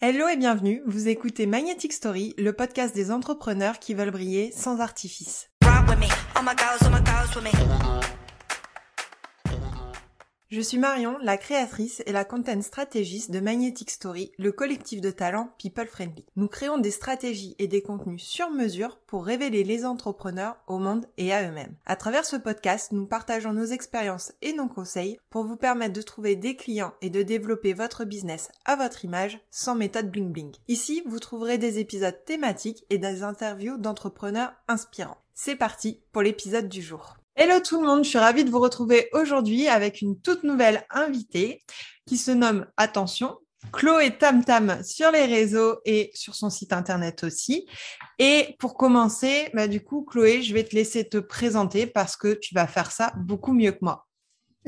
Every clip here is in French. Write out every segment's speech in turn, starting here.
Hello et bienvenue, vous écoutez Magnetic Story, le podcast des entrepreneurs qui veulent briller sans artifice. Je suis Marion, la créatrice et la content stratégiste de Magnetic Story, le collectif de talents People Friendly. Nous créons des stratégies et des contenus sur mesure pour révéler les entrepreneurs au monde et à eux-mêmes. À travers ce podcast, nous partageons nos expériences et nos conseils pour vous permettre de trouver des clients et de développer votre business à votre image sans méthode bling bling. Ici, vous trouverez des épisodes thématiques et des interviews d'entrepreneurs inspirants. C'est parti pour l'épisode du jour. Hello tout le monde, je suis ravie de vous retrouver aujourd'hui avec une toute nouvelle invitée qui se nomme, attention, Chloé Tam Tam sur les réseaux et sur son site internet aussi. Et pour commencer, bah, du coup, Chloé, je vais te laisser te présenter parce que tu vas faire ça beaucoup mieux que moi.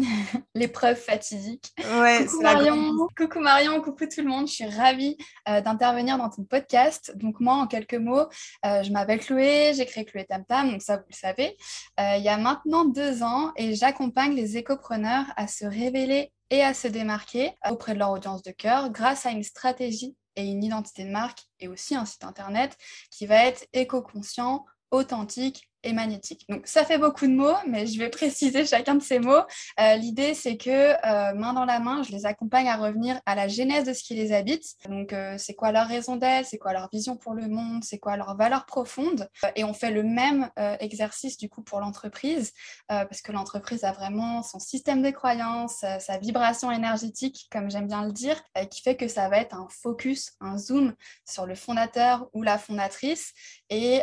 l'épreuve fatidique. coucou, Marion. coucou Marion, coucou tout le monde. Je suis ravie euh, d'intervenir dans ton podcast. Donc moi, en quelques mots, euh, je m'appelle Chloé, j'ai créé Chloé Tam Tam, donc ça vous le savez, euh, il y a maintenant deux ans et j'accompagne les écopreneurs à se révéler et à se démarquer auprès de leur audience de cœur grâce à une stratégie et une identité de marque et aussi un site internet qui va être éco-conscient, authentique et magnétique. Donc ça fait beaucoup de mots, mais je vais préciser chacun de ces mots. Euh, l'idée, c'est que euh, main dans la main, je les accompagne à revenir à la genèse de ce qui les habite. Donc euh, c'est quoi leur raison d'être, c'est quoi leur vision pour le monde, c'est quoi leur valeur profonde. et on fait le même exercice du coup pour l'entreprise, parce que l'entreprise a vraiment son système de croyances, sa vibration énergétique, comme j'aime bien le dire, qui fait que ça va être un focus, un zoom sur le fondateur ou la fondatrice, et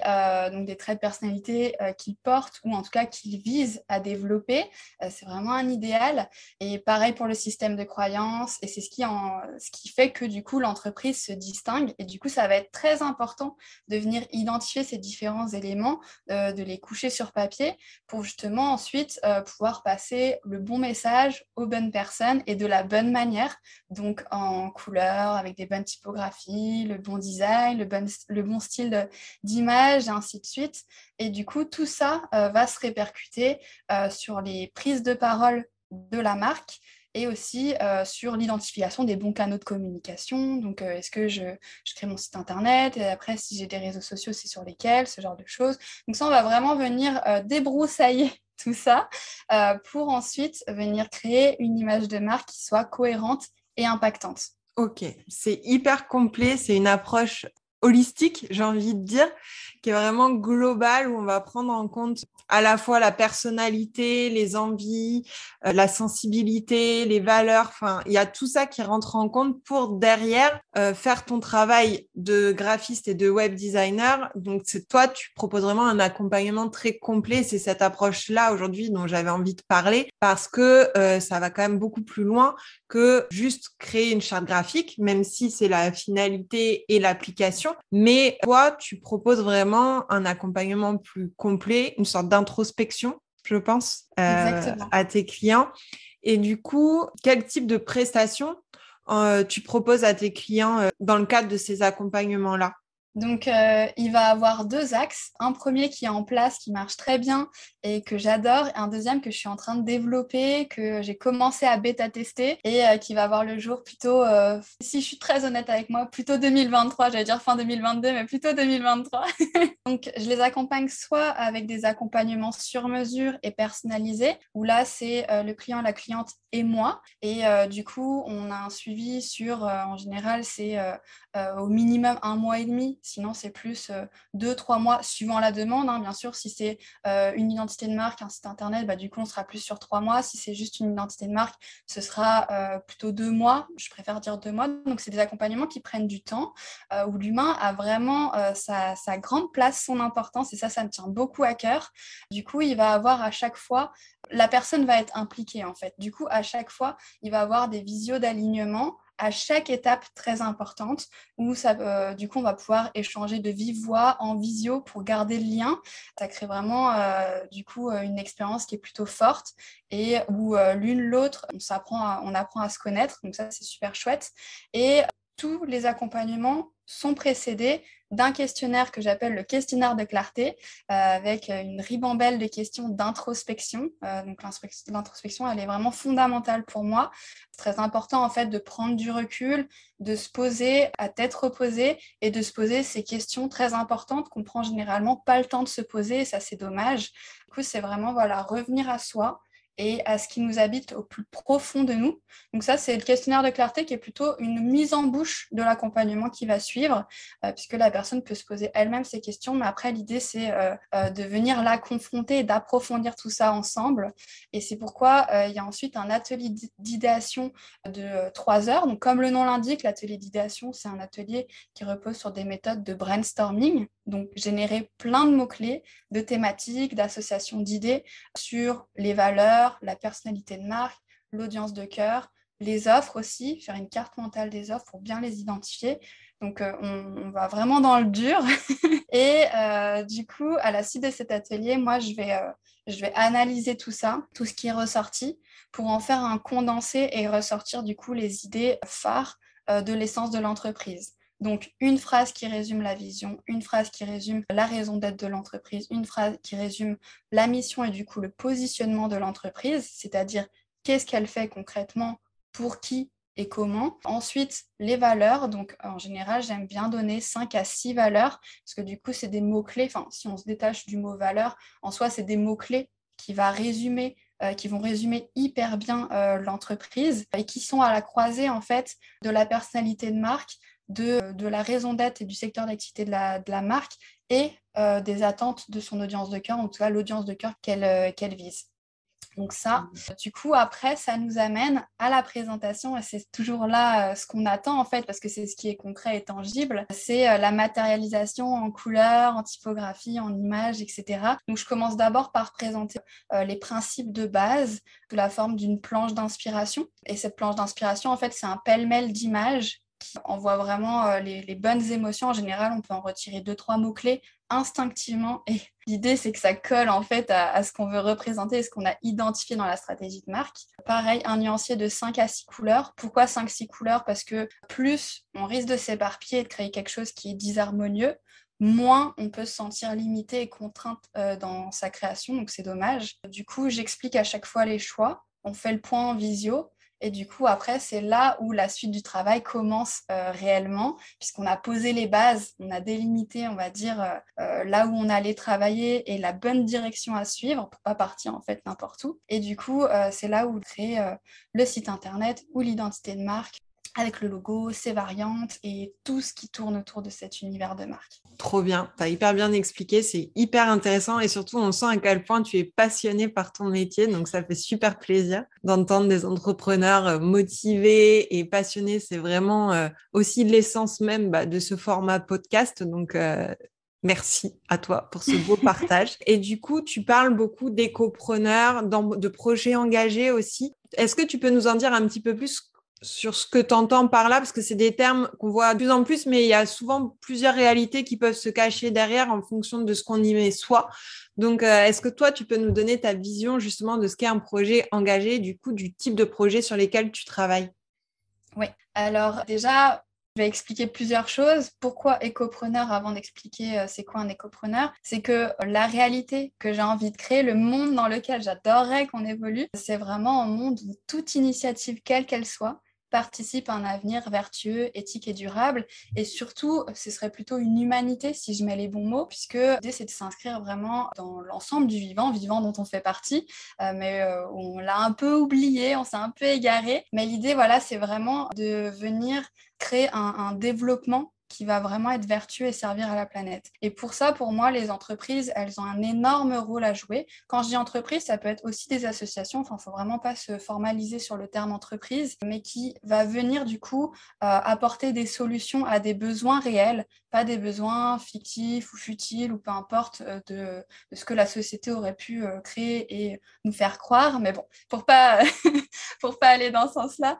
donc des traits de personnalité euh, qu'il porte ou en tout cas qu'il vise à développer. Euh, c'est vraiment un idéal. Et pareil pour le système de croyance. Et c'est ce qui, en, ce qui fait que du coup l'entreprise se distingue. Et du coup, ça va être très important de venir identifier ces différents éléments, euh, de les coucher sur papier pour justement ensuite pouvoir passer le bon message aux bonnes personnes et de la bonne manière. Donc en couleur, avec des bonnes typographies, le bon design, le bon, le bon style d'image et ainsi de suite. Et du coup, tout ça euh, va se répercuter euh, sur les prises de parole de la marque et aussi euh, sur l'identification des bons canaux de communication. Donc, est-ce que je, crée mon site internet? Et après, si j'ai des réseaux sociaux, c'est sur lesquels? Ce genre de choses. Donc, ça, on va vraiment venir débroussailler tout ça pour ensuite venir créer une image de marque qui soit cohérente et impactante. Ok, c'est hyper complet, c'est une approche holistique, j'ai envie de dire, qui est vraiment global, où on va prendre en compte à la fois la personnalité, les envies, euh, la sensibilité, les valeurs. Enfin, il y a tout ça qui rentre en compte pour derrière euh, faire ton travail de graphiste et de web designer. Donc, c'est toi, tu proposes vraiment un accompagnement très complet. C'est cette approche-là aujourd'hui dont j'avais envie de parler parce que euh, ça va quand même beaucoup plus loin que juste créer une charte graphique, même si c'est la finalité et l'application. Mais toi, tu proposes vraiment un accompagnement plus complet, une sorte d'introspection, je pense, euh, à tes clients. Et du coup, quel type de prestations euh, tu proposes à tes clients euh, dans le cadre de ces accompagnements-là? Donc, euh, il va avoir deux axes. Un premier qui est en place, qui marche très bien et que j'adore. Et un deuxième que je suis en train de développer, que j'ai commencé à bêta-tester et euh, qui va avoir le jour plutôt, euh, si je suis très honnête avec moi, plutôt 2023. J'allais dire fin 2022, mais plutôt 2023. Donc, je les accompagne soit avec des accompagnements sur mesure et personnalisés, où là, c'est le client, la cliente et moi. Et du coup, on a un suivi sur, en général, c'est au minimum un mois et demi Sinon, c'est plus euh, deux, trois mois suivant la demande. Hein. Bien sûr, si c'est euh, une identité de marque, un site internet, bah, du coup, on sera plus sur trois mois. Si c'est juste une identité de marque, ce sera euh, plutôt deux mois. Je préfère dire deux mois. Donc, c'est des accompagnements qui prennent du temps, où l'humain a vraiment sa, sa grande place, son importance. Et ça, ça me tient beaucoup à cœur. Du coup, il va avoir à chaque fois la personne va être impliquée en fait. Du coup, à chaque fois, il va avoir des visios d'alignement à chaque étape très importante où ça, euh, du coup on va pouvoir échanger de vive voix en visio pour garder le lien. Ça crée vraiment euh, du coup euh, une expérience qui est plutôt forte et où l'une l'autre on s'apprend on apprend à se connaître donc ça c'est super chouette et tous les accompagnements sont précédés d'un questionnaire que j'appelle le questionnaire de clarté, euh, avec une ribambelle de questions d'introspection. Euh, donc l'introspection, elle est vraiment fondamentale pour moi. C'est très important en fait de prendre du recul, de se poser à tête reposée et de se poser ces questions très importantes qu'on prend généralement pas le temps de se poser. Ça, c'est dommage. Du coup, c'est vraiment voilà revenir à soi et à ce qui nous habite au plus profond de nous. Donc ça, c'est le questionnaire de clarté qui est plutôt une mise en bouche de l'accompagnement qui va suivre, euh, puisque la personne peut se poser elle-même ces questions, mais après, l'idée, c'est euh, euh, de venir la confronter d'approfondir tout ça ensemble. Et c'est pourquoi il y a ensuite un atelier d'idéation de trois heures. Donc comme le nom l'indique, l'atelier d'idéation, c'est un atelier qui repose sur des méthodes de brainstorming, donc générer plein de mots-clés, de thématiques, d'associations d'idées sur les valeurs, la personnalité de marque, l'audience de cœur, les offres aussi, faire une carte mentale des offres pour bien les identifier. Donc, euh, on, va vraiment dans le dur. et euh, du coup, à la suite de cet atelier, moi, je vais, euh, je vais analyser tout ça, tout ce qui est ressorti, pour en faire un condensé et ressortir du coup les idées phares de l'essence de l'entreprise. Donc, une phrase qui résume la vision, une phrase qui résume la raison d'être de l'entreprise, une phrase qui résume la mission et du coup le positionnement de l'entreprise, c'est-à-dire qu'est-ce qu'elle fait concrètement, pour qui et comment. Ensuite, les valeurs. Donc, en général, j'aime bien donner 5 à 6 valeurs parce que du coup, c'est des mots-clés. Enfin, si on se détache du mot valeur, en soi, c'est des mots-clés qui, va euh, qui vont résumer hyper bien euh, l'entreprise et qui sont à la croisée, en fait, de la personnalité de marque, de, la raison d'être et du secteur d'activité de la, marque et euh, des attentes de son audience de cœur, en tout cas l'audience de cœur qu'elle euh, vise. Donc ça, mmh. du coup, après, ça nous amène à la présentation et c'est toujours là euh, ce qu'on attend en fait, parce que c'est ce qui est concret et tangible. C'est la matérialisation en couleur, en typographie, en images, etc. Donc je commence d'abord par présenter les principes de base sous la forme d'une planche d'inspiration. Et cette planche d'inspiration, en fait, c'est un pêle-mêle d'images qui envoie vraiment euh, les, bonnes émotions. En général, on peut en retirer deux, trois mots-clés instinctivement. Et l'idée, c'est que ça colle en fait à, ce qu'on veut représenter et ce qu'on a identifié dans la stratégie de marque. Pareil, un nuancier de 5 à 6 couleurs. Pourquoi 5-6 couleurs? Parce que plus on risque de s'éparpiller et de créer quelque chose qui est disharmonieux, moins on peut se sentir limité et contrainte euh, dans sa création. Donc c'est dommage. Du coup, j'explique à chaque fois les choix. On fait le point en visio et du coup, après, c'est là où la suite du travail commence euh, réellement, puisqu'on a posé les bases, on a délimité, on va dire, euh, euh, là où on allait travailler et la bonne direction à suivre pour pas partir en fait n'importe où. Et du coup, c'est là où créer le site internet ou l'identité de marque avec le logo, ses variantes et tout ce qui tourne autour de cet univers de marque. Trop bien, tu as hyper bien expliqué, c'est hyper intéressant et surtout on sent à quel point tu es passionné par ton métier, donc ça fait super plaisir d'entendre des entrepreneurs euh, motivés et passionnés, c'est vraiment euh, aussi l'essence même bah, de ce format podcast, donc euh, Merci à toi pour ce beau partage. Et du coup, tu parles beaucoup d'écopreneurs, de projets engagés aussi. Est-ce que tu peux nous en dire un petit peu plus sur ce que tu entends par là, parce que c'est des termes qu'on voit de plus en plus, mais il y a souvent plusieurs réalités qui peuvent se cacher derrière en fonction de ce qu'on y met soi. Donc, euh, est-ce que toi, tu peux nous donner ta vision justement de ce qu'est un projet engagé, du coup, du type de projet sur lesquels tu travailles? Oui, alors déjà, je vais expliquer plusieurs choses. Pourquoi écopreneur avant d'expliquer euh, c'est quoi un écopreneur? C'est que la réalité que j'ai envie de créer, le monde dans lequel j'adorerais qu'on évolue, c'est vraiment un monde où toute initiative, quelle qu'elle soit, participe à un avenir vertueux, éthique et durable. Et surtout, ce serait plutôt une humanité, si je mets les bons mots, puisque l'idée, c'est de s'inscrire vraiment dans l'ensemble du vivant, vivant dont on fait partie, euh, mais euh, on l'a un peu oublié, on s'est un peu égaré. Mais l'idée, voilà, c'est vraiment de venir créer un, un développement qui va vraiment être vertueux et servir à la planète. Et pour ça, pour moi, les entreprises, elles ont un énorme rôle à jouer. Quand je dis entreprise, ça peut être aussi des associations, enfin, il ne faut vraiment pas se formaliser sur le terme entreprise, mais qui va venir du coup euh, apporter des solutions à des besoins réels, pas des besoins fictifs ou futiles ou peu importe euh, de, ce que la société aurait pu euh, créer et nous faire croire. Mais bon, pour pas, pas aller dans ce sens-là,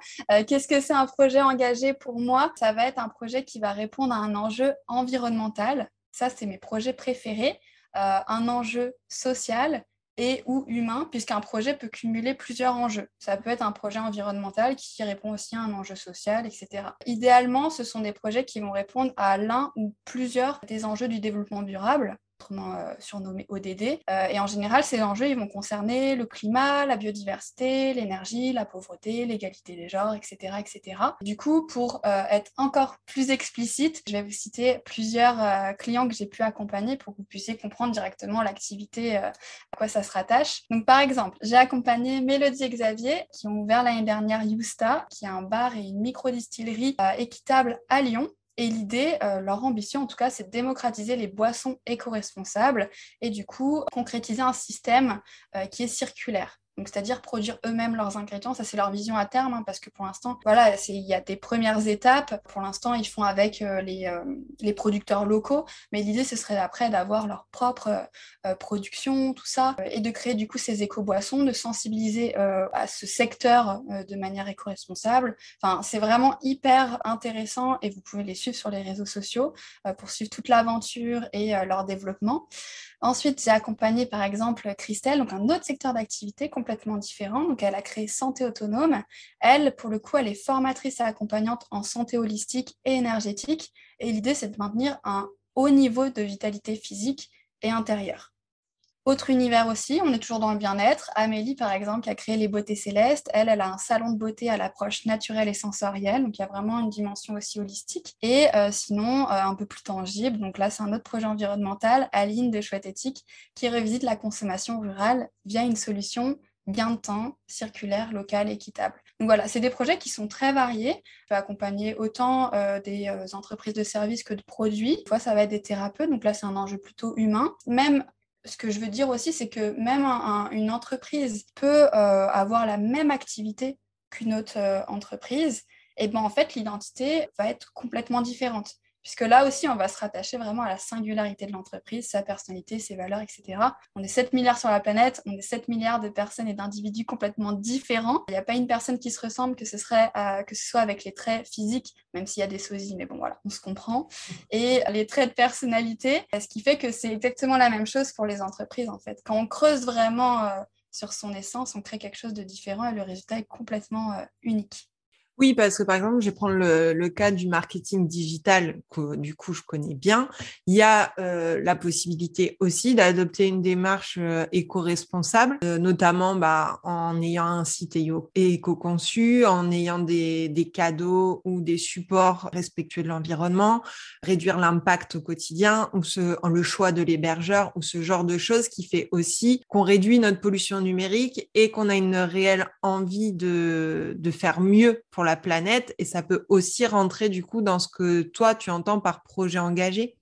qu'est-ce que c'est un projet engagé pour moi? Ça va être un projet qui va répondre à un enjeu environnemental. Ça, c'est mes projets préférés. Euh, un enjeu social et ou humain, puisqu'un projet peut cumuler plusieurs enjeux. Ça peut être un projet environnemental qui répond aussi à un enjeu social, etc. Idéalement, ce sont des projets qui vont répondre à l'un ou plusieurs des enjeux du développement durable autrement euh, surnommé ODD. Euh, et en général, ces enjeux ils vont concerner le climat, la biodiversité, l'énergie, la pauvreté, l'égalité des genres, etc. etc. Du coup, pour euh, être encore plus explicite, je vais vous citer plusieurs clients que j'ai pu accompagner pour que vous puissiez comprendre directement l'activité, à quoi ça se rattache. Donc, par exemple, j'ai accompagné Mélodie et Xavier qui ont ouvert l'année dernière Yusta, qui est un bar et une micro-distillerie équitable à Lyon. Et l'idée, euh, leur ambition en tout cas, c'est de démocratiser les boissons éco-responsables et du coup concrétiser un système euh, qui est circulaire c'est-à-dire produire eux-mêmes leurs ingrédients, ça c'est leur vision à terme, hein, parce que pour l'instant, voilà, il y a des premières étapes. Pour l'instant, ils font avec euh, euh, les, producteurs locaux, mais l'idée ce serait après d'avoir leur propre euh, production, tout ça, et de créer du coup ces éco-boissons, de sensibiliser à ce secteur de manière éco-responsable. Enfin, c'est vraiment hyper intéressant et vous pouvez les suivre sur les réseaux sociaux pour suivre toute l'aventure et leur développement. Ensuite, j'ai accompagné par exemple Christelle, donc un autre secteur d'activité complètement différent. Donc, elle a créé Santé Autonome. Elle, pour le coup, elle est formatrice et accompagnante en santé holistique et énergétique. Et l'idée, c'est de maintenir un haut niveau de vitalité physique et intérieure. Autre univers aussi, on est toujours dans le bien-être. Amélie, par exemple, qui a créé les beautés célestes, elle, elle a un salon de beauté à l'approche naturelle et sensorielle, donc il y a vraiment une dimension aussi holistique. Et euh, sinon, euh, un peu plus tangible, donc là, c'est un autre projet environnemental, Aline de Chouette Éthique, qui revisite la consommation rurale via une solution gain de temps, circulaire, locale, équitable. Donc voilà, c'est des projets qui sont très variés. Je peux accompagner autant euh, des entreprises de services que de produits. Des fois, ça va être des thérapeutes, donc là, c'est un enjeu plutôt humain. Même ce que je veux dire aussi, c'est que même une entreprise peut euh, avoir la même activité qu'une autre euh, entreprise, et bien en fait l'identité va être complètement différente puisque là aussi, on va se rattacher vraiment à la singularité de l'entreprise, sa personnalité, ses valeurs, etc. On est 7 milliards sur la planète, on est 7 milliards de personnes et d'individus complètement différents. Il n'y a pas une personne qui se ressemble, que ce, serait, euh, que ce soit avec les traits physiques, même s'il y a des sosies, mais bon voilà, on se comprend, et les traits de personnalité, ce qui fait que c'est exactement la même chose pour les entreprises, en fait. Quand on creuse vraiment... Euh, sur son essence, on crée quelque chose de différent et le résultat est complètement euh, unique. Oui, parce que par exemple, je vais prendre le, cas du marketing digital, que du coup je connais bien. Il y a euh, la possibilité aussi d'adopter une démarche euh, éco-responsable, euh, notamment bah, en ayant un site éco-conçu, en ayant des, des, cadeaux ou des supports respectueux de l'environnement, réduire l'impact au quotidien ou ce, le choix de l'hébergeur ou ce genre de choses qui fait aussi qu'on réduit notre pollution numérique et qu'on a une réelle envie de, de faire mieux pour la planète et ça peut aussi rentrer du coup dans ce que toi tu entends par projet engagé?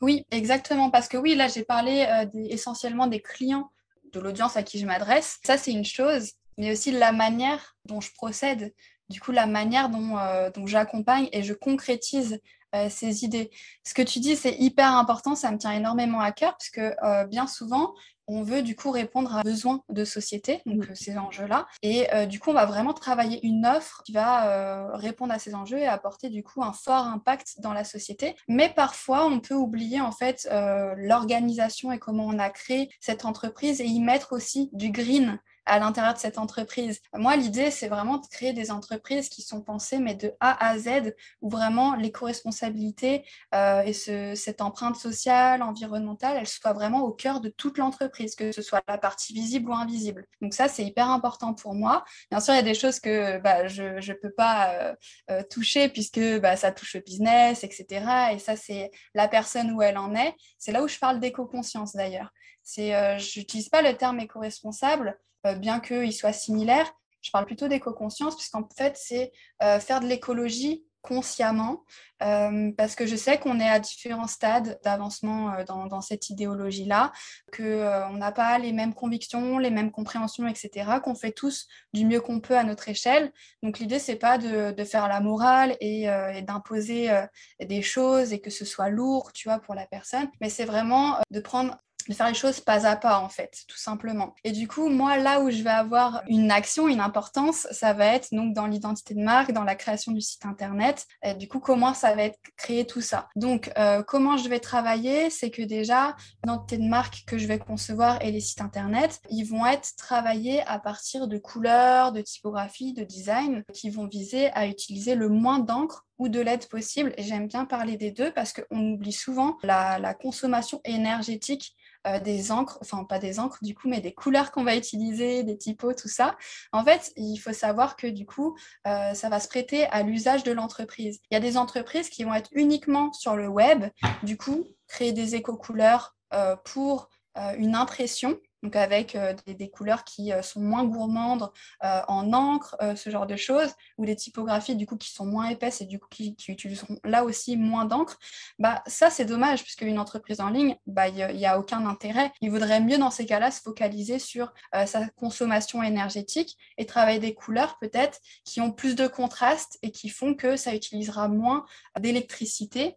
Oui, exactement, parce que oui, là j'ai parlé euh, essentiellement des clients de l'audience à qui je m'adresse. Ça c'est une chose, mais aussi la manière dont je procède, du coup la manière dont, euh, j'accompagne et je concrétise euh, ces idées. Ce que tu dis, c'est hyper important, ça me tient énormément à cœur, parce que bien souvent, on veut du coup répondre à besoins de société, donc mm. euh, ces enjeux-là. Et euh, du coup, on va vraiment travailler une offre qui va euh, répondre à ces enjeux et apporter du coup un fort impact dans la société. Mais parfois, on peut oublier en fait l'organisation et comment on a créé cette entreprise et y mettre aussi du green à l'intérieur de cette entreprise. Moi, l'idée, c'est vraiment de créer des entreprises qui sont pensées, mais de A à Z, où vraiment l'éco-responsabilité euh, et ce, cette empreinte sociale, environnementale, elle soit vraiment au cœur de toute l'entreprise, que ce soit la partie visible ou invisible. Donc ça, c'est hyper important pour moi. Bien sûr, il y a des choses que bah, je ne peux pas euh, euh, toucher puisque bah, ça touche le business, etc. Et ça, c'est la personne où elle en est. C'est là où je parle d'éco-conscience d'ailleurs. Je n'utilise pas le terme éco-responsable bien qu'il soit similaire. Je parle plutôt d'éco-conscience, puisqu'en fait, c'est euh, faire de l'écologie consciemment, euh, parce que je sais qu'on est à différents stades d'avancement dans, cette idéologie-là, qu'on n'a pas les mêmes convictions, les mêmes compréhensions, etc., qu'on fait tous du mieux qu'on peut à notre échelle. Donc l'idée, c'est pas de, faire la morale et, et d'imposer des choses et que ce soit lourd, tu vois, pour la personne, mais c'est vraiment de prendre faire les choses pas à pas en fait, tout simplement. Et du coup, moi, là où je vais avoir une action, une importance, ça va être donc dans l'identité de marque, dans la création du site internet. Et du coup, comment ça va être créé tout ça? Donc, euh, comment je vais travailler, c'est que déjà, l'identité de marque que je vais concevoir et les sites internet, ils vont être travaillés à partir de couleurs, de typographie, de design, qui vont viser à utiliser le moins d'encre de l'aide possible. Et j'aime bien parler des deux parce qu'on oublie souvent la consommation énergétique euh, des encres, enfin pas des encres du coup, mais des couleurs qu'on va utiliser, des typos, tout ça. En fait, il faut savoir que du coup, euh, ça va se prêter à l'usage de l'entreprise. Il y a des entreprises qui vont être uniquement sur le web, du coup, créer des éco-couleurs euh, pour une impression donc avec euh, des, couleurs qui euh, sont moins gourmandes euh, en encre, ce genre de choses, ou des typographies du coup qui sont moins épaisses et du coup qui, utiliseront là aussi moins d'encre, bah ça c'est dommage puisque une entreprise en ligne, bah il n'y a aucun intérêt. Il vaudrait mieux dans ces cas-là se focaliser sur sa consommation énergétique et travailler des couleurs peut-être qui ont plus de contraste et qui font que ça utilisera moins d'électricité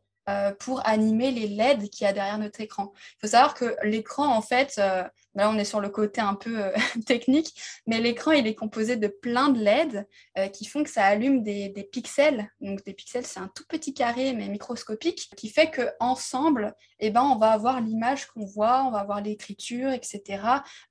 pour animer les LED qu'il y a derrière notre écran. Il faut savoir que l'écran, en fait, Là, on est sur le côté un peu euh, technique, mais l'écran, il est composé de plein de LED euh, qui font que ça allume des, pixels. Donc, des pixels, c'est un tout petit carré, mais microscopique, qui fait qu'ensemble, eh ben, on va avoir l'image qu'on voit, on va avoir l'écriture, etc.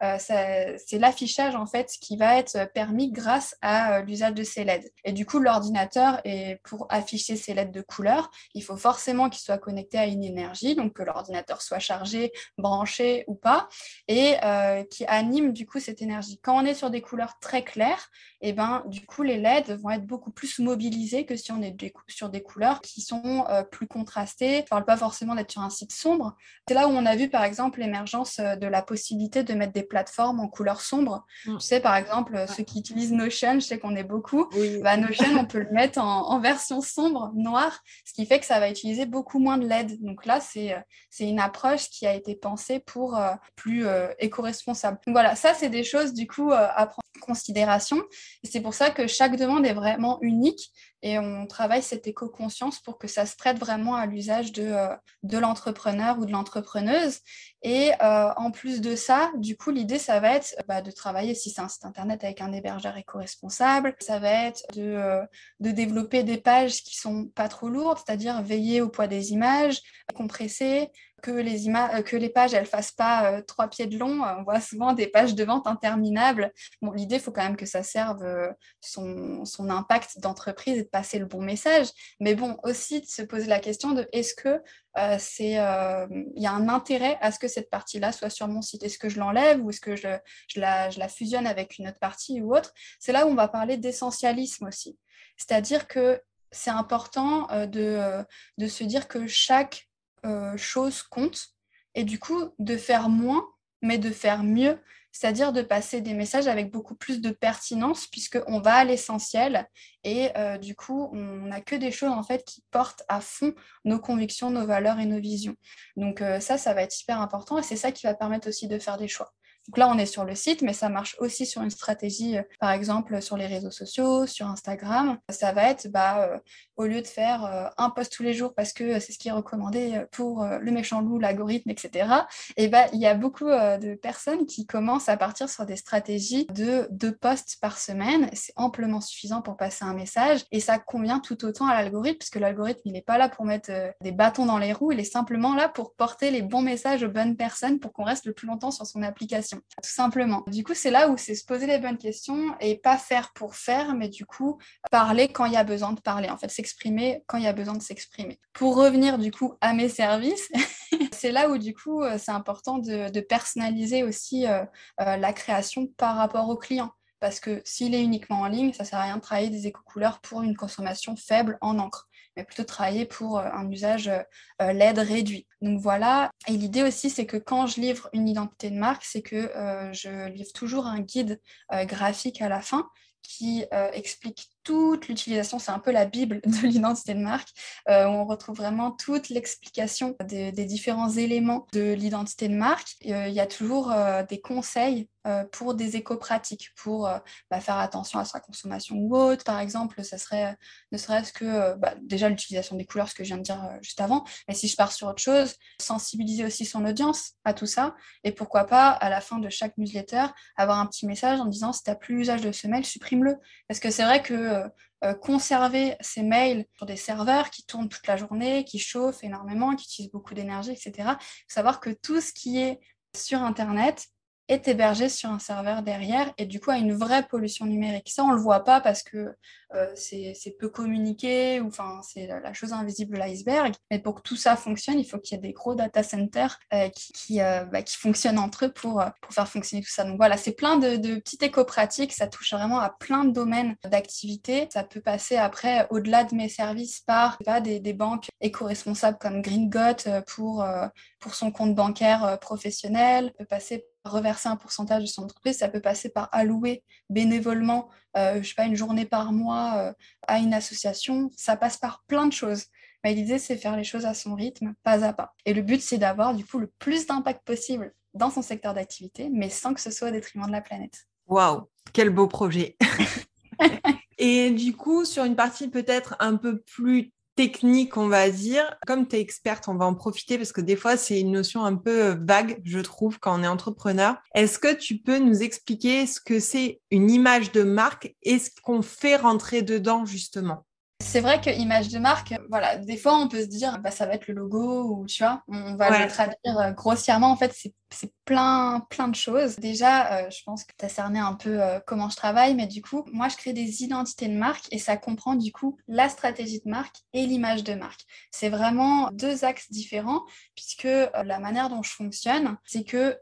Euh, c'est l'affichage, en fait, qui va être permis grâce à l'usage de ces LED. Et du coup, l'ordinateur, pour afficher ces LED de couleur, il faut forcément qu'il soit connecté à une énergie, donc que l'ordinateur soit chargé, branché ou pas. Et euh, qui anime du coup cette énergie. Quand on est sur des couleurs très claires, et eh ben, du coup, les LED vont être beaucoup plus mobilisés que si on est sur des couleurs qui sont euh, plus contrastées. Je ne parle pas forcément d'être sur un site sombre. C'est là où on a vu, par exemple, l'émergence euh, de la possibilité de mettre des plateformes en couleurs sombres. Mm. Tu sais, par exemple, ceux qui utilisent Notion, je sais qu'on est beaucoup. Bah, Notion, on peut le mettre en, version sombre, noire, ce qui fait que ça va utiliser beaucoup moins de LED. Donc là, c'est une approche qui a été pensée pour plus éco-responsable. Voilà, ça, c'est des choses, du coup, à prendre en considération. C'est pour ça que chaque demande est vraiment unique et on travaille cette éco-conscience pour que ça se prête vraiment à l'usage de, euh, de l'entrepreneur ou de l'entrepreneuse. Et euh, en plus de ça, du coup, l'idée, ça va être bah, de travailler, si c'est un site internet, avec un hébergeur éco-responsable. Ça va être de, euh, développer des pages qui sont pas trop lourdes, c'est-à-dire veiller au poids des images, compresser, que les, images, que les pages elles fassent pas trois pieds de long. On voit souvent des pages de vente interminables. Bon, l'idée, il faut quand même que ça serve son, son impact d'entreprise et de passer le bon message. Mais bon, aussi de se poser la question de est-ce que euh, c'est euh, il y a un intérêt à ce que cette partie-là soit sur mon site? Est-ce que je l'enlève ou est-ce que je, la, fusionne avec une autre partie ou autre? C'est là où on va parler d'essentialisme aussi. C'est-à-dire que c'est important euh, de, se dire que chaque chose compte et du coup de faire moins mais de faire mieux c'est-à-dire de passer des messages avec beaucoup plus de pertinence puisqu'on va à l'essentiel et euh, du coup, on n'a que des choses en fait qui portent à fond nos convictions, nos valeurs et nos visions. Donc euh, ça, ça va être hyper important et c'est ça qui va permettre aussi de faire des choix. Donc là, on est sur le site, mais ça marche aussi sur une stratégie, euh, par exemple, sur les réseaux sociaux, sur Instagram. Ça va être, bah, euh, au lieu de faire euh, un post tous les jours parce que c'est ce qui est recommandé pour le méchant loup, l'algorithme, etc. Et bah, il y a beaucoup de personnes qui commencent à partir sur des stratégies de deux posts par semaine. C'est amplement suffisant pour passer un message et ça convient tout autant à l'algorithme puisque l'algorithme, il n'est pas là pour mettre des bâtons dans les roues, il est simplement là pour porter les bons messages aux bonnes personnes pour qu'on reste le plus longtemps sur son application tout simplement. Du coup, c'est là où c'est se poser les bonnes questions et pas faire pour faire, mais du coup, parler quand il y a besoin de parler, en fait, s'exprimer quand il y a besoin de s'exprimer. Pour revenir du coup à mes services, c'est là où du coup, euh, c'est important de, personnaliser aussi euh, euh, la création par rapport au client parce que s'il est uniquement en ligne, ça sert à rien de travailler des éco-couleurs pour une consommation faible en encre mais plutôt travailler pour euh, un usage euh, LED réduit. Donc voilà, et l'idée aussi, c'est que quand je livre une identité de marque, c'est que euh, je livre toujours un guide graphique à la fin qui explique toute l'utilisation, c'est un peu la bible de l'identité de marque, euh, où on retrouve vraiment toute l'explication des, différents éléments de l'identité de marque. Euh, il y a toujours euh, des conseils pour des éco-pratiques, pour bah, faire attention à sa consommation ou autre. Par exemple, ça serait ne serait-ce que bah, déjà l'utilisation des couleurs, ce que je viens de dire juste avant, mais si je pars sur autre chose, sensibiliser aussi son audience à tout ça, et pourquoi pas, à la fin de chaque newsletter, avoir un petit message en disant si tu n'as plus l'usage de mail, supprime-le. Parce que c'est vrai que conserver ces mails sur des serveurs qui tournent toute la journée, qui chauffent énormément, qui utilisent beaucoup d'énergie, etc. Il faut savoir que tout ce qui est sur Internet est hébergé sur un serveur derrière et du coup a une vraie pollution numérique. Ça, on ne le voit pas parce que euh, c'est peu communiqué ou enfin c'est la chose invisible de l'iceberg. Mais pour que tout ça fonctionne, il faut qu'il y ait des gros data centers euh, qui, euh, bah, qui, fonctionnent entre eux pour, pour faire fonctionner tout ça. Donc voilà, c'est plein de, de petites éco-pratiques. Ça touche vraiment à plein de domaines d'activité. Ça peut passer après au-delà de mes services par pas, des, des banques éco-responsables comme Green pour, pour son compte bancaire professionnel. Ça peut passer reverser un pourcentage de son entreprise, ça peut passer par allouer bénévolement, euh, je sais pas, une journée par mois euh, à une association. Ça passe par plein de choses. Mais l'idée, c'est faire les choses à son rythme, pas à pas. Et le but, c'est d'avoir du coup le plus d'impact possible dans son secteur d'activité, mais sans que ce soit au détriment de la planète. Waouh, quel beau projet. Et du coup, sur une partie peut-être un peu plus technique, on va dire. Comme tu es experte, on va en profiter parce que des fois, c'est une notion un peu euh, vague, je trouve, quand on est entrepreneur. Est-ce que tu peux nous expliquer ce que c'est une image de marque et ce qu'on fait rentrer dedans, justement? C'est vrai que image de marque, voilà, des fois on peut se dire bah ça va être le logo ou tu vois, on va le traduire euh, grossièrement. En fait, c'est plein plein de choses. Déjà, euh, je pense que tu as cerné un peu euh, comment je travaille, mais du coup, moi je crée des identités de marque et ça comprend du coup la stratégie de marque et l'image de marque. C'est vraiment deux axes différents puisque la manière dont je fonctionne, c'est que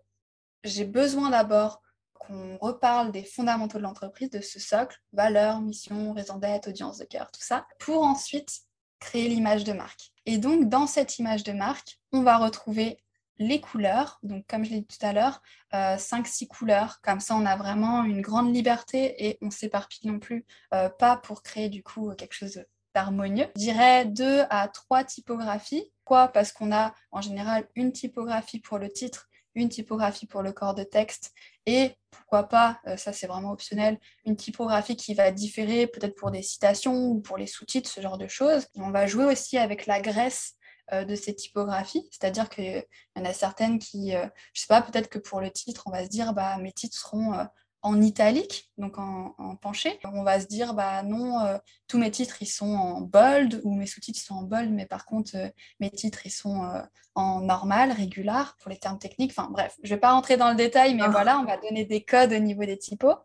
j'ai besoin d'abord qu'on reparle des fondamentaux de l'entreprise, de ce socle, valeur, mission, raison d'être, audience de cœur, tout ça, pour ensuite créer l'image de marque. Et donc, dans cette image de marque, on va retrouver les couleurs. Donc, comme je l'ai dit tout à l'heure, 5-6 euh, couleurs. Comme ça, on a vraiment une grande liberté et on s'éparpille non plus euh, pas pour créer du coup quelque chose d'harmonieux. Je dirais 2 à 3 typographies. Pourquoi? Parce qu'on a en général une typographie pour le titre une typographie pour le corps de texte et pourquoi pas, euh, ça c'est vraiment optionnel, une typographie qui va différer peut-être pour des citations ou pour les sous-titres, ce genre de choses. on va jouer aussi avec la graisse euh, de ces typographies, c'est-à-dire qu'il y en a certaines qui, euh, je sais pas, peut-être que pour le titre, on va se dire, bah, mes titres seront en italique, donc en, penché. On va se dire, bah non, euh, tous mes titres, ils sont en bold, ou mes sous-titres sont en bold, mais par contre, euh, mes titres, ils sont euh, en normal, régular, pour les termes techniques. Enfin bref, je ne vais pas rentrer dans le détail, mais ah. voilà, on va donner des codes au niveau des typos.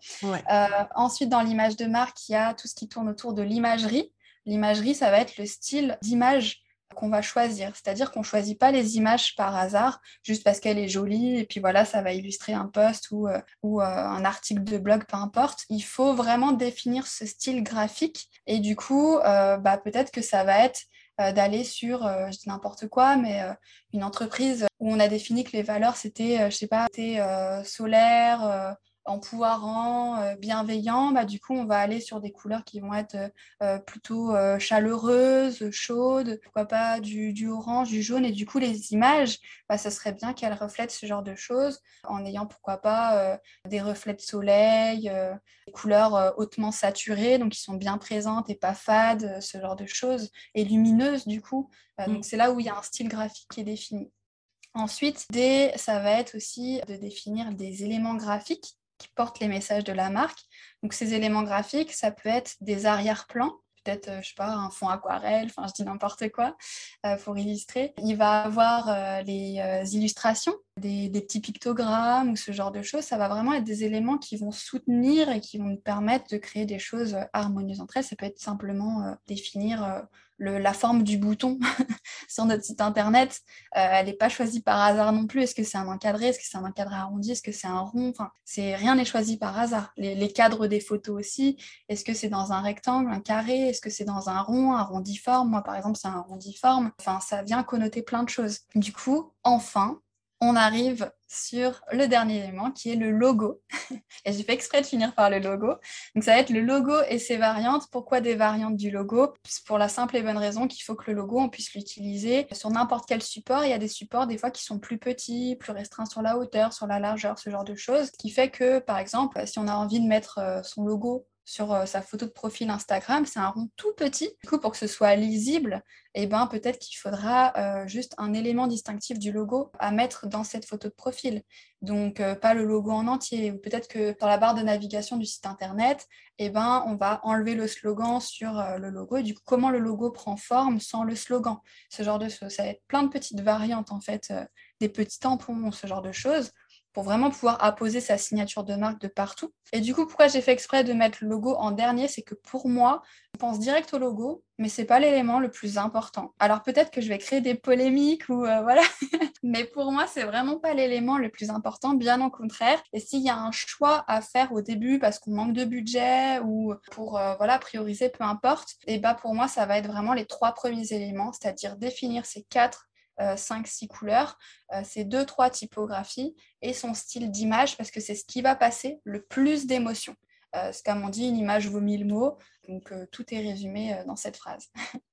ensuite, dans l'image de marque, il y a tout ce qui tourne autour de l'imagerie. L'imagerie, ça va être le style d'image qu'on va choisir. C'est-à-dire qu'on ne choisit pas les images par hasard, juste parce qu'elle est jolie, et puis voilà, ça va illustrer un post ou, euh, ou euh, un article de blog, peu importe. Il faut vraiment définir ce style graphique, et du coup, euh, bah, peut-être que ça va être d'aller sur, je dis n'importe quoi, mais une entreprise où on a défini que les valeurs, c'était, je sais pas, c'était solaire, empouvoirant, euh, bienveillant, bah, du coup, on va aller sur des couleurs qui vont être euh, euh, plutôt chaleureuses, chaudes, pourquoi pas du, orange, du jaune. Et du coup, les images, bah, ça serait bien qu'elles reflètent ce genre de choses en ayant, pourquoi pas, des reflets de soleil, des couleurs hautement saturées, donc qui sont bien présentes et pas fades, ce genre de choses, et lumineuses, du coup. Donc, mmh. c'est là où il y a un style graphique qui est défini. Ensuite, ça va être aussi de définir des éléments graphiques qui portent les messages de la marque. Donc ces éléments graphiques, ça peut être des arrière-plans, peut-être, euh, je sais pas, un fond aquarelle, enfin je dis n'importe quoi, euh, pour illustrer. Il va avoir euh, les illustrations, des, petits pictogrammes ou ce genre de choses. Ça va vraiment être des éléments qui vont soutenir et qui vont nous permettre de créer des choses harmonieuses entre elles. Ça peut être simplement définir la forme du bouton sur notre site internet, euh, elle n'est pas choisie par hasard non plus. Est-ce que c'est un encadré? Est-ce que c'est un encadré arrondi? Est-ce que c'est un rond? Enfin, Rien n'est choisi par hasard. Les, cadres des photos aussi. Est-ce que c'est dans un rectangle, un carré? Est-ce que c'est dans un rond, un rondiforme Moi, par exemple, c'est un rondiforme. Enfin, ça vient connoter plein de choses. Du coup, enfin, on arrive sur le dernier élément qui est le logo. et j'ai fait exprès de finir par le logo. Donc ça va être le logo et ses variantes. Pourquoi des variantes du logo? Pour la simple et bonne raison qu'il faut que le logo, on puisse l'utiliser sur n'importe quel support. Il y a des supports des fois qui sont plus petits, plus restreints sur la hauteur, sur la largeur, ce genre de choses. Ce qui fait que, par exemple, si on a envie de mettre euh, son logo sur euh, sa photo de profil Instagram, c'est un rond tout petit. Du coup, pour que ce soit lisible, eh ben, peut-être qu'il faudra euh, juste un élément distinctif du logo à mettre dans cette photo de profil. Donc, euh, pas le logo en entier. Ou peut-être que dans la barre de navigation du site internet, eh ben, on va enlever le slogan sur le logo. Du coup, comment le logo prend forme sans le slogan? Ce genre de choses. Ça va être plein de petites variantes, en fait, des petits tampons, ce genre de choses pour vraiment pouvoir apposer sa signature de marque de partout. Et du coup, pourquoi j'ai fait exprès de mettre le logo en dernier, c'est que pour moi, je pense direct au logo, mais c'est pas l'élément le plus important. Alors peut-être que je vais créer des polémiques ou euh, voilà, mais pour moi, c'est vraiment pas l'élément le plus important, bien au contraire. Et s'il y a un choix à faire au début parce qu'on manque de budget ou pour euh, voilà prioriser, peu importe, et bah pour moi, ça va être vraiment les trois premiers éléments, c'est-à-dire définir ces quatre 5-6 euh, couleurs, euh, ces deux, trois typographies et son style d'image parce que c'est ce qui va passer le plus d'émotions. Euh, ce on dit, une image vaut mille mots, donc tout est résumé dans cette phrase.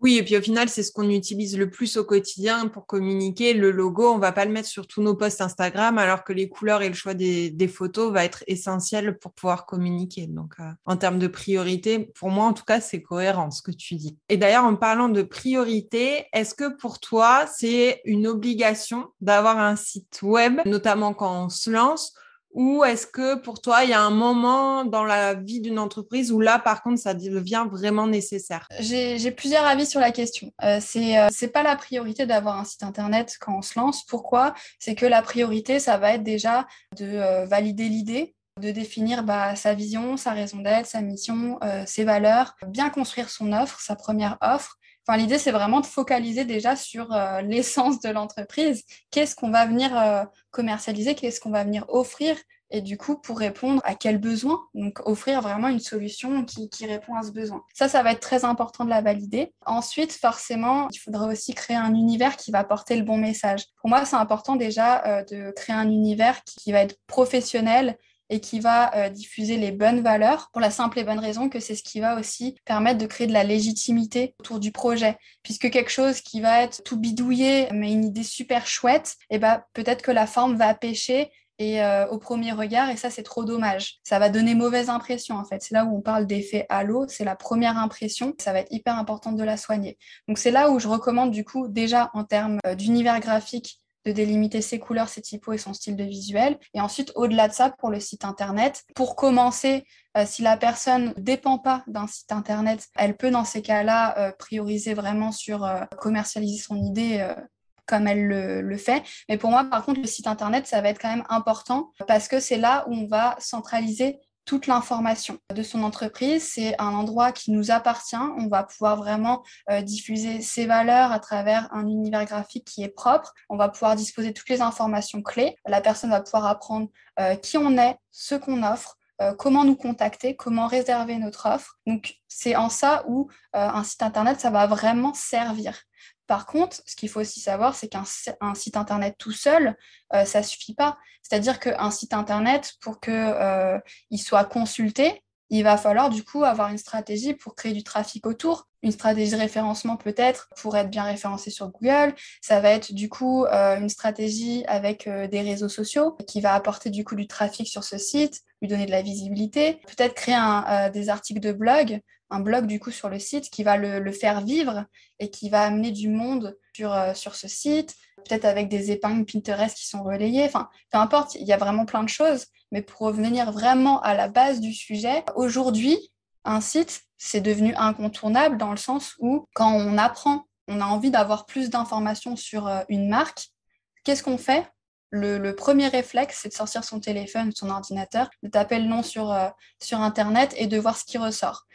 Oui, et puis au final, c'est ce qu'on utilise le plus au quotidien pour communiquer. Le logo, on va pas le mettre sur tous nos posts Instagram, alors que les couleurs et le choix des, photos va être essentiel pour pouvoir communiquer. Donc, euh, en termes de priorité, pour moi, en tout cas, c'est cohérent ce que tu dis. Et d'ailleurs, en parlant de priorité, est-ce que pour toi, c'est une obligation d'avoir un site web, notamment quand on se lance ou est-ce que pour toi, il y a un moment dans la vie d'une entreprise où là, par contre, ça devient vraiment nécessaire? J'ai plusieurs avis sur la question. Euh, c'est euh, pas la priorité d'avoir un site internet quand on se lance. Pourquoi? C'est que la priorité, ça va être déjà de euh, valider l'idée, de définir bah, sa vision, sa raison d'être, sa mission, euh, ses valeurs, bien construire son offre, sa première offre, l'idée, c'est vraiment de focaliser déjà sur euh, l'essence de l'entreprise. Qu'est-ce qu'on va venir euh, commercialiser? Qu'est-ce qu'on va venir offrir? Et du coup, pour répondre à quel besoin Donc, offrir vraiment une solution qui, répond à ce besoin. Ça, ça va être très important de la valider. Ensuite, forcément, il faudra aussi créer un univers qui va porter le bon message. Pour moi, c'est important déjà euh, de créer un univers qui va être professionnel, et qui va euh, diffuser les bonnes valeurs pour la simple et bonne raison que c'est ce qui va aussi permettre de créer de la légitimité autour du projet. Puisque quelque chose qui va être tout bidouillé, mais une idée super chouette, et eh ben, peut-être que la forme va pêcher et euh, au premier regard, et ça c'est trop dommage. Ça va donner mauvaise impression en fait. C'est là où on parle d'effet halo, c'est la première impression, ça va être hyper important de la soigner. Donc c'est là où je recommande du coup déjà en termes euh, d'univers graphique de délimiter ses couleurs, ses typos et son style de visuel. Et ensuite, au-delà de ça, pour le site internet, pour commencer, euh, si la personne ne dépend pas d'un site internet, elle peut dans ces cas-là euh, prioriser vraiment sur euh, commercialiser son idée comme elle le, le, fait. Mais pour moi, par contre, le site internet, ça va être quand même important parce que c'est là où on va centraliser toute l'information de son entreprise. C'est un endroit qui nous appartient. On va pouvoir vraiment euh, diffuser ses valeurs à travers un univers graphique qui est propre. On va pouvoir disposer toutes les informations clés. La personne va pouvoir apprendre euh, qui on est, ce qu'on offre, euh, comment nous contacter, comment réserver notre offre. Donc, c'est en ça où un site Internet, ça va vraiment servir. Par contre, ce qu'il faut aussi savoir, c'est qu'un site internet tout seul, ça ça suffit pas. C'est-à-dire qu'un site internet, pour qu'il euh, soit consulté, il va falloir du coup avoir une stratégie pour créer du trafic autour, une stratégie de référencement peut-être pour être bien référencé sur Google. Ça va être du coup euh, une stratégie avec euh, des réseaux sociaux qui va apporter du coup du trafic sur ce site, lui donner de la visibilité. Peut-être créer des articles de blog un blog du coup sur le site qui va le, faire vivre et qui va amener du monde sur, euh, sur ce site, peut-être avec des épingles Pinterest qui sont relayées, enfin peu importe, il y a vraiment plein de choses, mais pour revenir vraiment à la base du sujet, aujourd'hui, un site, c'est devenu incontournable dans le sens où quand on apprend, on a envie d'avoir plus d'informations sur euh, une marque, qu'est-ce qu'on fait? Le, premier réflexe, c'est de sortir son téléphone, son ordinateur, de taper le nom sur, euh, sur Internet et de voir ce qui ressort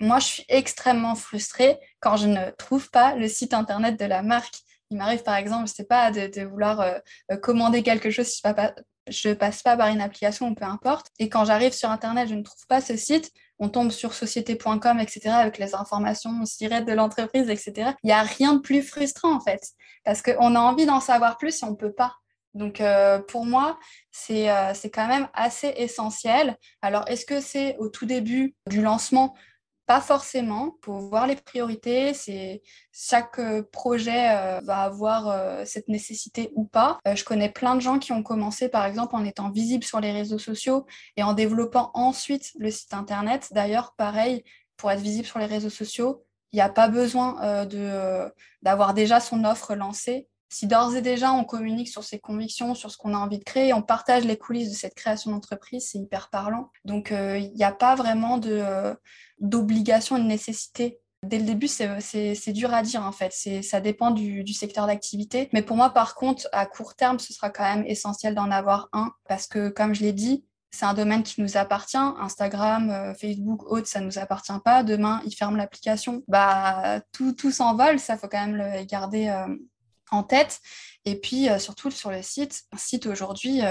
moi, je suis extrêmement frustrée quand je ne trouve pas le site internet de la marque. Il m'arrive, par exemple, je sais pas, de, vouloir euh, euh, commander quelque chose si je ne passe pas par une application ou peu importe. Et quand j'arrive sur Internet, je ne trouve pas ce site. On tombe sur société.com, etc., avec les informations directes de l'entreprise, etc. Il n'y a rien de plus frustrant, en fait, parce qu'on a envie d'en savoir plus et on ne peut pas. Donc pour moi, c'est quand même assez essentiel. Alors est-ce que c'est au tout début du lancement pas forcément, pour voir les priorités. C'est chaque euh, projet euh, va avoir euh, cette nécessité ou pas. je connais plein de gens qui ont commencé, par exemple, en étant visibles sur les réseaux sociaux et en développant ensuite le site internet. D'ailleurs, pareil, pour être visible sur les réseaux sociaux, il n'y a pas besoin de d'avoir déjà son offre lancée. Si d'ores et déjà on communique sur ses convictions, sur ce qu'on a envie de créer, on partage les coulisses de cette création d'entreprise, c'est hyper parlant. Donc il n'y a pas vraiment de d'obligation et de nécessité. Dès le début, c'est dur à dire en fait. Ça dépend du, secteur d'activité. Mais pour moi, par contre, à court terme, ce sera quand même essentiel d'en avoir un parce que, comme je l'ai dit, c'est un domaine qui nous appartient. Instagram, euh, Facebook, autres, ça ne nous appartient pas. Demain, ils ferment l'application. Bah, tout, tout s'envole. Ça, faut quand même le garder euh, en tête. Et puis, euh, surtout sur le site, un site aujourd'hui,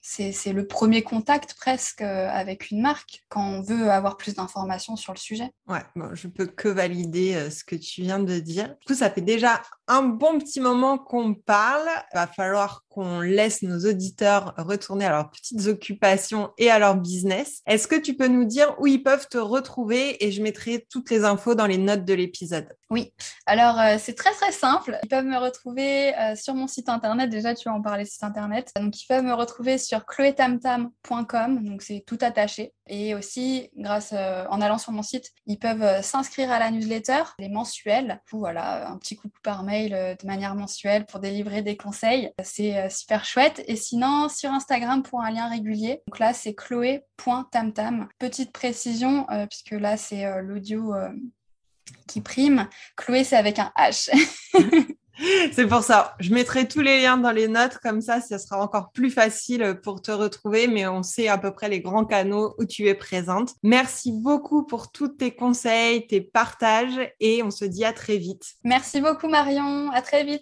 c'est le premier contact presque euh, avec une marque quand on veut avoir plus d'informations sur le sujet. Ouais, bon, je peux que valider euh, ce que tu viens de dire. Du coup, ça fait déjà un bon petit moment qu'on parle. Il va falloir qu'on laisse nos auditeurs retourner à leurs petites occupations et à leur business. Est-ce que tu peux nous dire où ils peuvent te retrouver? Et je mettrai toutes les infos dans les notes de l'épisode Oui, alors euh, c'est très très simple. Ils peuvent me retrouver sur mon site internet. Déjà, tu vas en parler site internet. Donc, ils peuvent me retrouver sur chloétamtam.com, donc c'est tout attaché. Et aussi, grâce euh, en allant sur mon site, ils peuvent euh, s'inscrire à la newsletter, les mensuels. Voilà, un petit coucou par mail euh, de manière mensuelle pour délivrer des conseils. C'est super chouette. Et sinon, sur Instagram pour un lien régulier. Donc là, c'est chloé.tamtam. Petite précision, puisque là, c'est l'audio qui prime. Chloé, c'est avec un H. C'est pour ça. Je mettrai tous les liens dans les notes, comme ça, ça sera encore plus facile pour te retrouver, mais on sait à peu près les grands canaux où tu es présente. Merci beaucoup pour tous tes conseils, tes partages, et on se dit à très vite. Merci beaucoup Marion, à très vite.